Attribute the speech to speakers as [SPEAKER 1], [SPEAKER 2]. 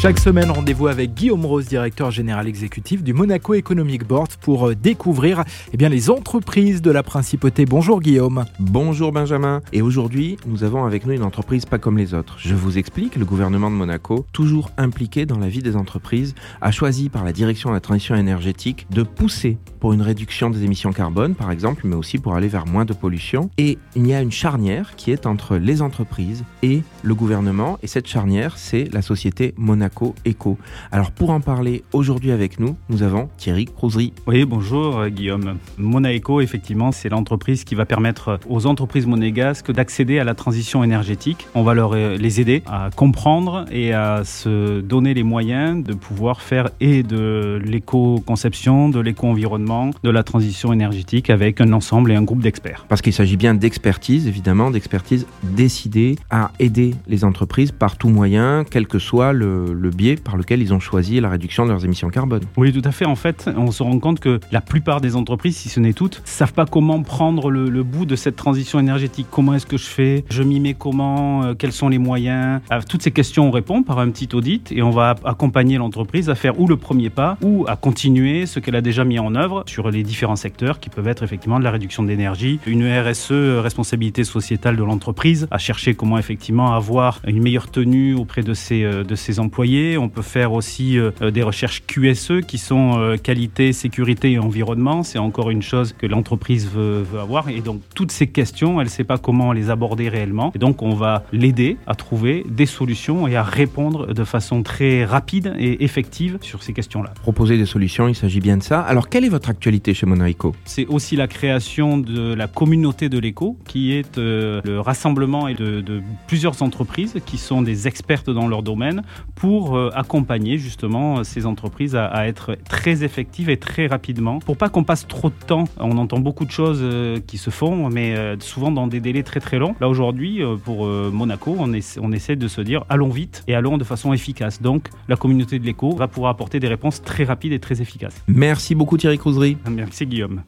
[SPEAKER 1] Chaque semaine, rendez-vous avec Guillaume Rose, directeur général exécutif du Monaco Economic Board pour euh, découvrir eh bien, les entreprises de la principauté. Bonjour Guillaume.
[SPEAKER 2] Bonjour Benjamin. Et aujourd'hui, nous avons avec nous une entreprise pas comme les autres. Je vous explique, le gouvernement de Monaco, toujours impliqué dans la vie des entreprises, a choisi par la direction de la transition énergétique de pousser pour une réduction des émissions carbone, par exemple, mais aussi pour aller vers moins de pollution. Et il y a une charnière qui est entre les entreprises et le gouvernement. Et cette charnière, c'est la société Monaco Monaco Eco. Alors pour en parler aujourd'hui avec nous, nous avons Thierry Crozery.
[SPEAKER 3] Oui, bonjour euh, Guillaume. Monaco, effectivement, c'est l'entreprise qui va permettre aux entreprises monégasques d'accéder à la transition énergétique. On va leur euh, les aider à comprendre et à se donner les moyens de pouvoir faire et de l'éco-conception, de l'éco-environnement, de la transition énergétique avec un ensemble et un groupe d'experts.
[SPEAKER 2] Parce qu'il s'agit bien d'expertise, évidemment, d'expertise décidée à aider les entreprises par tout moyen, quel que soit le, le biais par lequel ils ont choisi la réduction de leurs émissions carbone.
[SPEAKER 3] Oui, tout à fait. En fait, on se rend compte que la plupart des entreprises, si ce n'est toutes, savent pas comment prendre le, bout de cette transition énergétique. Comment est-ce que je fais? Je m'y mets comment? Euh, Quels sont les moyens? À toutes ces questions, on répond par un petit audit et on va accompagner l'entreprise à faire ou le premier pas ou à continuer ce qu'elle a déjà mis en œuvre sur les différents secteurs qui peuvent être effectivement de la réduction d'énergie, une RSE, responsabilité sociétale de l'entreprise, à chercher comment effectivement avoir une meilleure tenue auprès de ses, euh, de ses employés on peut faire aussi euh, des recherches QSE qui sont euh, qualité, sécurité et environnement. C'est encore une chose que l'entreprise veut, avoir. Et donc toutes ces questions, elle ne sait pas comment les aborder réellement. Et donc on va l'aider à trouver des solutions et à répondre de façon très rapide et effective sur ces questions-là.
[SPEAKER 2] Proposer des solutions, il s'agit bien de ça. Alors quelle est votre actualité chez Monaco
[SPEAKER 3] C'est aussi la création de la communauté de l'éco qui est euh, le rassemblement de, de plusieurs entreprises qui sont des expertes dans leur domaine pour pour euh, accompagner justement ces entreprises à, être très effectives et très rapidement, pour pas qu'on passe trop de temps. On entend beaucoup de choses euh, qui se font, mais euh, souvent dans des délais très très longs. Là aujourd'hui, pour Monaco, on, on essaie de se dire allons vite et allons de façon efficace. Donc la communauté de l'éco va pouvoir apporter des réponses très rapides et très efficaces.
[SPEAKER 2] Merci beaucoup Thierry Crousery.
[SPEAKER 3] Merci Guillaume.